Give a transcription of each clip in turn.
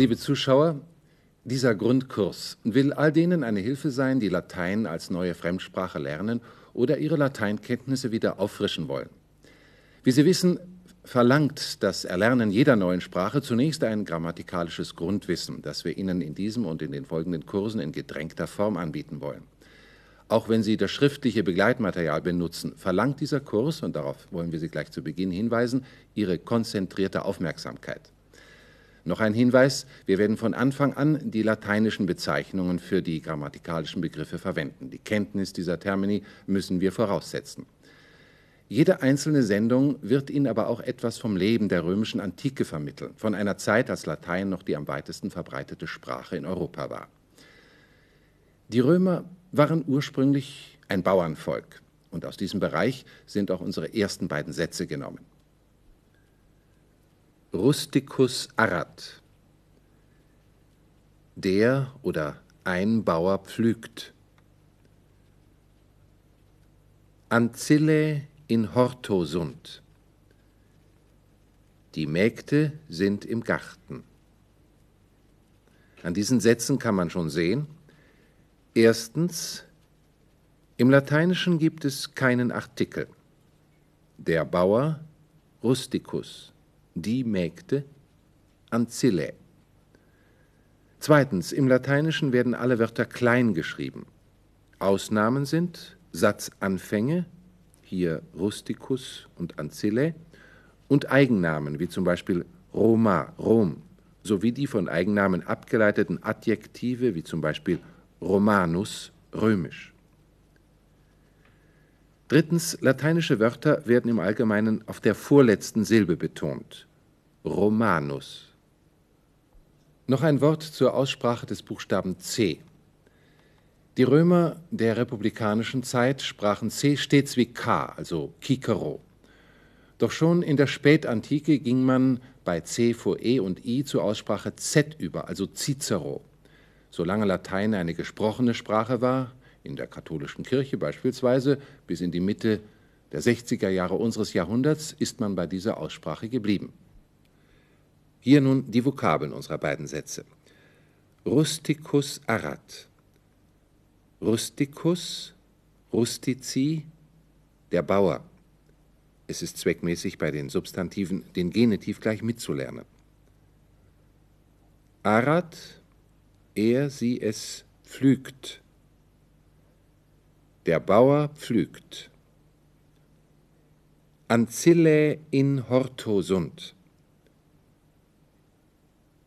Liebe Zuschauer, dieser Grundkurs will all denen eine Hilfe sein, die Latein als neue Fremdsprache lernen oder ihre Lateinkenntnisse wieder auffrischen wollen. Wie Sie wissen, verlangt das Erlernen jeder neuen Sprache zunächst ein grammatikalisches Grundwissen, das wir Ihnen in diesem und in den folgenden Kursen in gedrängter Form anbieten wollen. Auch wenn Sie das schriftliche Begleitmaterial benutzen, verlangt dieser Kurs, und darauf wollen wir Sie gleich zu Beginn hinweisen, Ihre konzentrierte Aufmerksamkeit. Noch ein Hinweis, wir werden von Anfang an die lateinischen Bezeichnungen für die grammatikalischen Begriffe verwenden. Die Kenntnis dieser Termini müssen wir voraussetzen. Jede einzelne Sendung wird Ihnen aber auch etwas vom Leben der römischen Antike vermitteln, von einer Zeit, als Latein noch die am weitesten verbreitete Sprache in Europa war. Die Römer waren ursprünglich ein Bauernvolk und aus diesem Bereich sind auch unsere ersten beiden Sätze genommen. Rusticus arrat. Der oder ein Bauer pflügt. Ancille in horto sunt. Die Mägde sind im Garten. An diesen Sätzen kann man schon sehen, erstens, im Lateinischen gibt es keinen Artikel. Der Bauer rusticus, die Mägde ancillae. Zweitens, im Lateinischen werden alle Wörter klein geschrieben. Ausnahmen sind Satzanfänge hier Rusticus und Ancille, und Eigennamen, wie zum Beispiel Roma, Rom, sowie die von Eigennamen abgeleiteten Adjektive, wie zum Beispiel Romanus, römisch. Drittens, lateinische Wörter werden im Allgemeinen auf der vorletzten Silbe betont. Romanus. Noch ein Wort zur Aussprache des Buchstaben C. Die Römer der republikanischen Zeit sprachen C stets wie K, also Cicero. Doch schon in der Spätantike ging man bei C vor E und I zur Aussprache Z über, also Cicero. Solange Latein eine gesprochene Sprache war, in der katholischen Kirche beispielsweise, bis in die Mitte der 60er Jahre unseres Jahrhunderts, ist man bei dieser Aussprache geblieben. Hier nun die Vokabeln unserer beiden Sätze. Rusticus arat, Rusticus, Rustici, der Bauer. Es ist zweckmäßig, bei den Substantiven den Genitiv gleich mitzulernen. Arat, er, sie, es pflügt. Der Bauer pflügt. Ancille in horto sunt.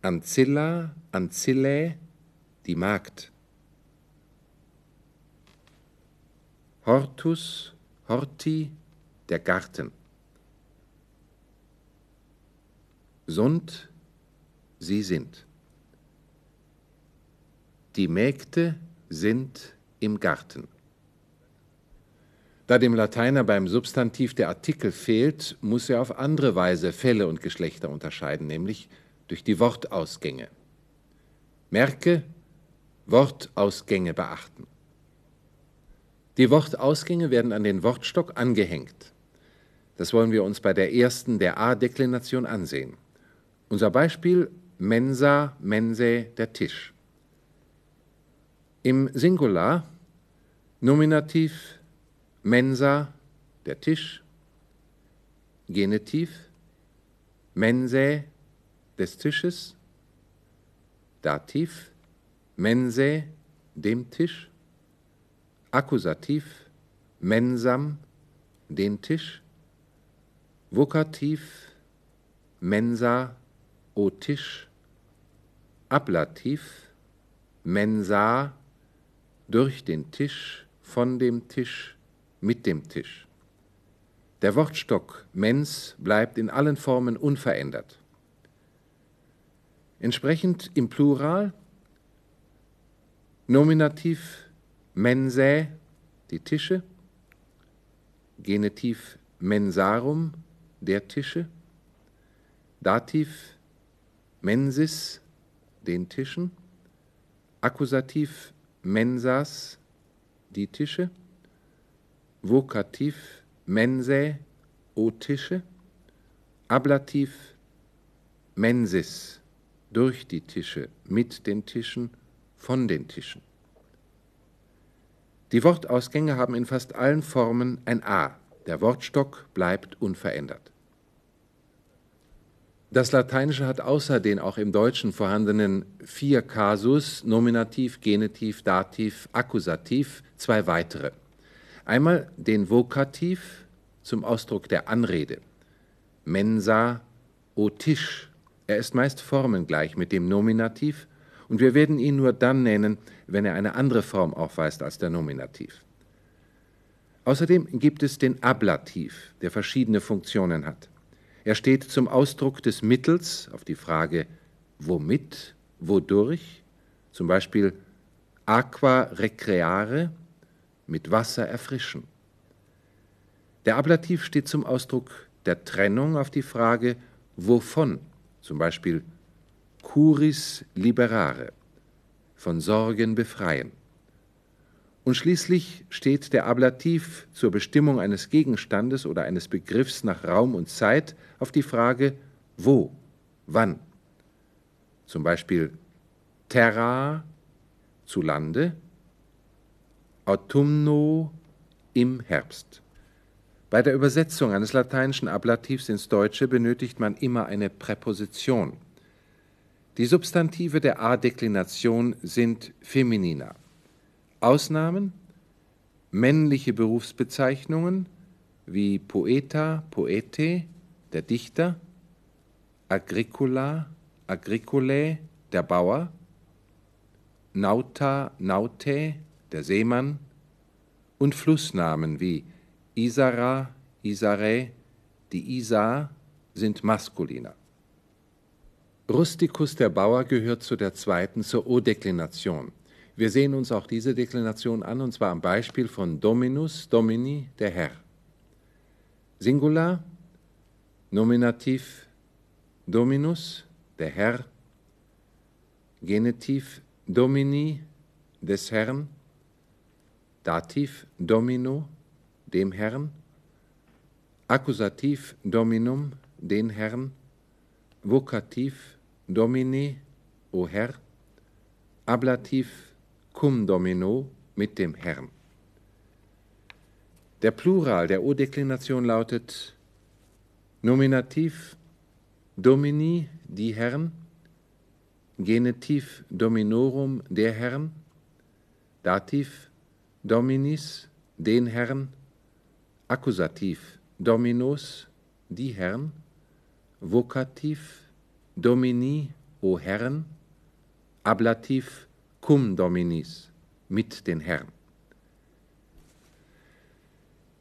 Ancilla, Ancillae, die Magd. Hortus, Horti, der Garten. Sunt, sie sind. Die Mägde sind im Garten. Da dem Lateiner beim Substantiv der Artikel fehlt, muss er auf andere Weise Fälle und Geschlechter unterscheiden, nämlich durch die Wortausgänge. Merke, Wortausgänge beachten. Die Wortausgänge werden an den Wortstock angehängt. Das wollen wir uns bei der ersten der A-Deklination ansehen. Unser Beispiel Mensa, Mensae, der Tisch. Im Singular Nominativ Mensa, der Tisch, Genitiv Mensae, des Tisches, Dativ Mensae, dem Tisch, Akkusativ mensam, den Tisch, Vokativ mensa, o Tisch, Ablativ mensa, durch den Tisch, von dem Tisch, mit dem Tisch. Der Wortstock mens bleibt in allen Formen unverändert. Entsprechend im Plural Nominativ mensae, die Tische, Genitiv mensarum, der Tische, Dativ mensis, den Tischen, Akkusativ mensas, die Tische, Vokativ mensae, o Tische, Ablativ mensis, durch die Tische, mit den Tischen, von den Tischen. Die Wortausgänge haben in fast allen Formen ein A. Der Wortstock bleibt unverändert. Das Lateinische hat außer den auch im Deutschen vorhandenen vier Kasus, Nominativ, Genitiv, Dativ, Akkusativ, zwei weitere. Einmal den Vokativ zum Ausdruck der Anrede. Mensa, o Tisch. Er ist meist formengleich mit dem Nominativ und wir werden ihn nur dann nennen, wenn er eine andere Form aufweist als der Nominativ. Außerdem gibt es den Ablativ, der verschiedene Funktionen hat. Er steht zum Ausdruck des Mittels auf die Frage womit, wodurch, zum Beispiel aqua recreare, mit Wasser erfrischen. Der Ablativ steht zum Ausdruck der Trennung auf die Frage wovon, zum Beispiel curis liberare, von Sorgen befreien. Und schließlich steht der Ablativ zur Bestimmung eines Gegenstandes oder eines Begriffs nach Raum und Zeit auf die Frage wo, wann. Zum Beispiel terra zu Lande, autumno im Herbst. Bei der Übersetzung eines lateinischen Ablativs ins Deutsche benötigt man immer eine Präposition. Die Substantive der A-Deklination sind femininer. Ausnahmen männliche Berufsbezeichnungen wie Poeta, Poete, der Dichter, Agricola, Agricolae, der Bauer, Nauta, Naute, der Seemann und Flussnamen wie Isara, Isare, die Isar sind maskuliner. Rusticus der Bauer gehört zu der zweiten, zur O-Deklination. Wir sehen uns auch diese Deklination an, und zwar am Beispiel von Dominus, Domini, der Herr. Singular, Nominativ Dominus, der Herr, Genitiv Domini, des Herrn, Dativ Domino, dem Herrn, Akkusativ Dominum, den Herrn, Vokativ Domini, o Herr, Ablativ cum domino mit dem Herrn. Der Plural der O-Deklination lautet Nominativ Domini, die Herren, Genitiv Dominorum, der Herrn, Dativ Dominis, den Herrn, Akkusativ Dominos, die Herren, Vokativ Domini, o Herren, Ablativ cum dominis, mit den Herren.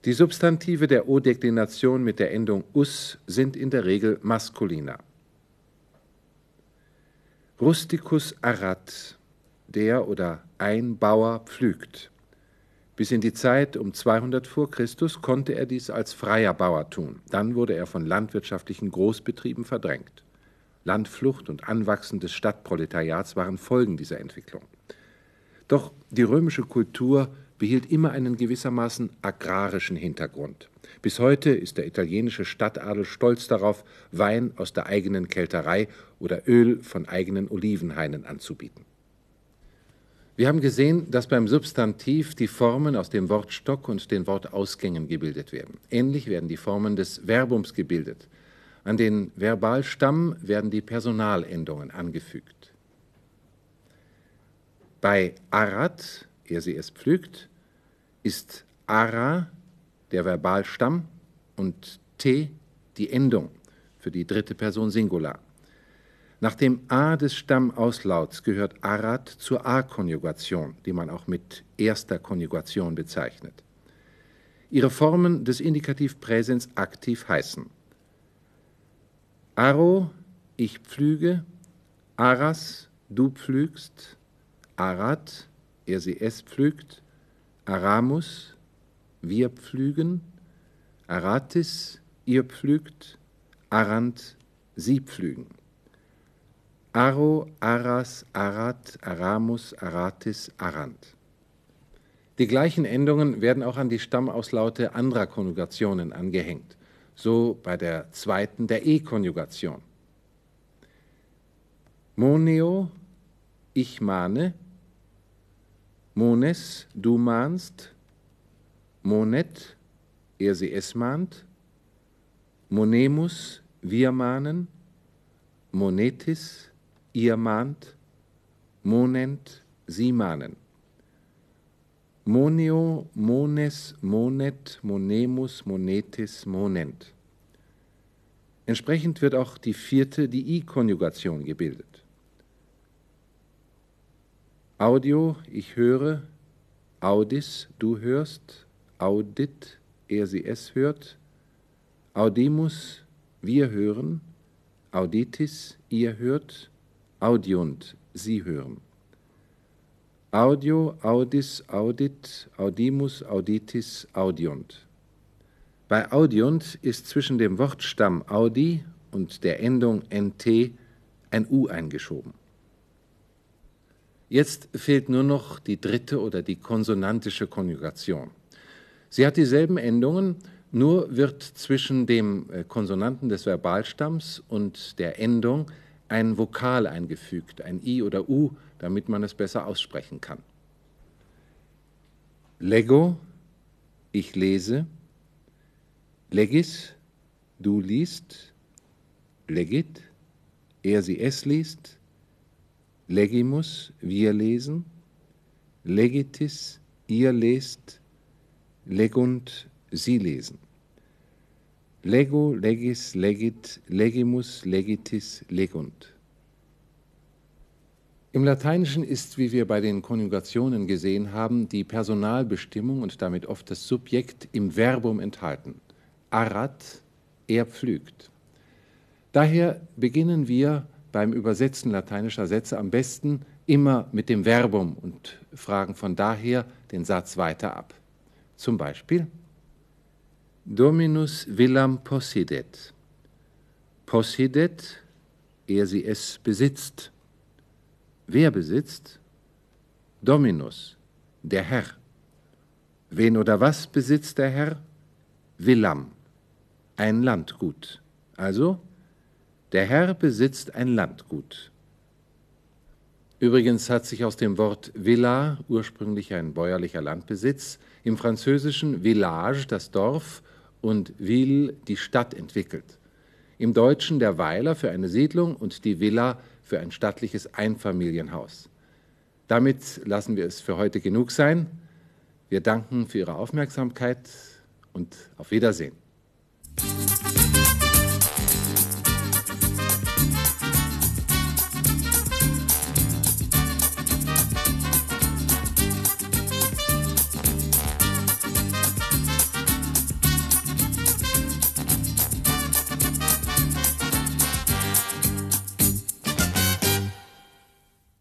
Die Substantive der O-Deklination mit der Endung us sind in der Regel maskuliner. Rusticus arat, der oder ein Bauer pflügt. Bis in die Zeit um 200 vor Christus konnte er dies als freier Bauer tun. Dann wurde er von landwirtschaftlichen Großbetrieben verdrängt. Landflucht und Anwachsen des Stadtproletariats waren Folgen dieser Entwicklung. Doch die römische Kultur behielt immer einen gewissermaßen agrarischen Hintergrund. Bis heute ist der italienische Stadtadel stolz darauf, Wein aus der eigenen Kelterei oder Öl von eigenen Olivenhainen anzubieten. Wir haben gesehen, dass beim Substantiv die Formen aus dem Wortstock und den Wortausgängen gebildet werden. Ähnlich werden die Formen des Verbums gebildet. An den Verbalstamm werden die Personalendungen angefügt. Bei arat, er sie es pflügt, ist ara der Verbalstamm und te die Endung für die dritte Person Singular. Nach dem A des Stammauslauts gehört arat zur A-Konjugation, die man auch mit erster Konjugation bezeichnet. Ihre Formen des Indikativpräsens aktiv heißen. Aro, ich pflüge, Aras, du pflügst, Arat, er sie es pflügt, Aramus, wir pflügen, Aratis, ihr pflügt, Arant, sie pflügen. Aro, Aras, Arat, Aramus, Aratis, Arant. Die gleichen Endungen werden auch an die Stammauslaute anderer Konjugationen angehängt so bei der zweiten der E-Konjugation. Moneo, ich mahne. Mones, du mahnst. Monet, er sie es mahnt. Monemus, wir mahnen. Monetis, ihr mahnt. Monent, sie mahnen. Moneo, mones, monet, monemus, monetis, monent. Entsprechend wird auch die vierte, die I-Konjugation gebildet. Audio, ich höre, audis, du hörst, audit, er sie es hört, audimus, wir hören, auditis, ihr hört, audiunt, sie hören. Audio, audis, audit, audimus, auditis, audiunt. Bei audiunt ist zwischen dem Wortstamm audi und der Endung nt ein u eingeschoben. Jetzt fehlt nur noch die dritte oder die konsonantische Konjugation. Sie hat dieselben Endungen, nur wird zwischen dem äh, Konsonanten des Verbalstamms und der Endung ein Vokal eingefügt, ein i oder u, damit man es besser aussprechen kann. Lego, ich lese, Legis, du liest, legit, er sie es liest, legimus, wir lesen, legitis, ihr lest, legunt, sie lesen. Lego, legis, legit, legimus, legitis, legunt. Im Lateinischen ist, wie wir bei den Konjugationen gesehen haben, die Personalbestimmung und damit oft das Subjekt im Verbum enthalten arrat, er pflügt. Daher beginnen wir beim Übersetzen lateinischer Sätze am besten immer mit dem Verbum und fragen von daher den Satz weiter ab. Zum Beispiel Dominus villam possidet. Possidet, er sie es besitzt. Wer besitzt? Dominus, der Herr. Wen oder was besitzt der Herr? Villam, ein Landgut. Also, der Herr besitzt ein Landgut. Übrigens hat sich aus dem Wort Villa, ursprünglich ein bäuerlicher Landbesitz, im französischen Village, das Dorf, und Ville, die Stadt, entwickelt. Im Deutschen der Weiler für eine Siedlung und die Villa für ein stattliches Einfamilienhaus. Damit lassen wir es für heute genug sein. Wir danken für Ihre Aufmerksamkeit und auf Wiedersehen.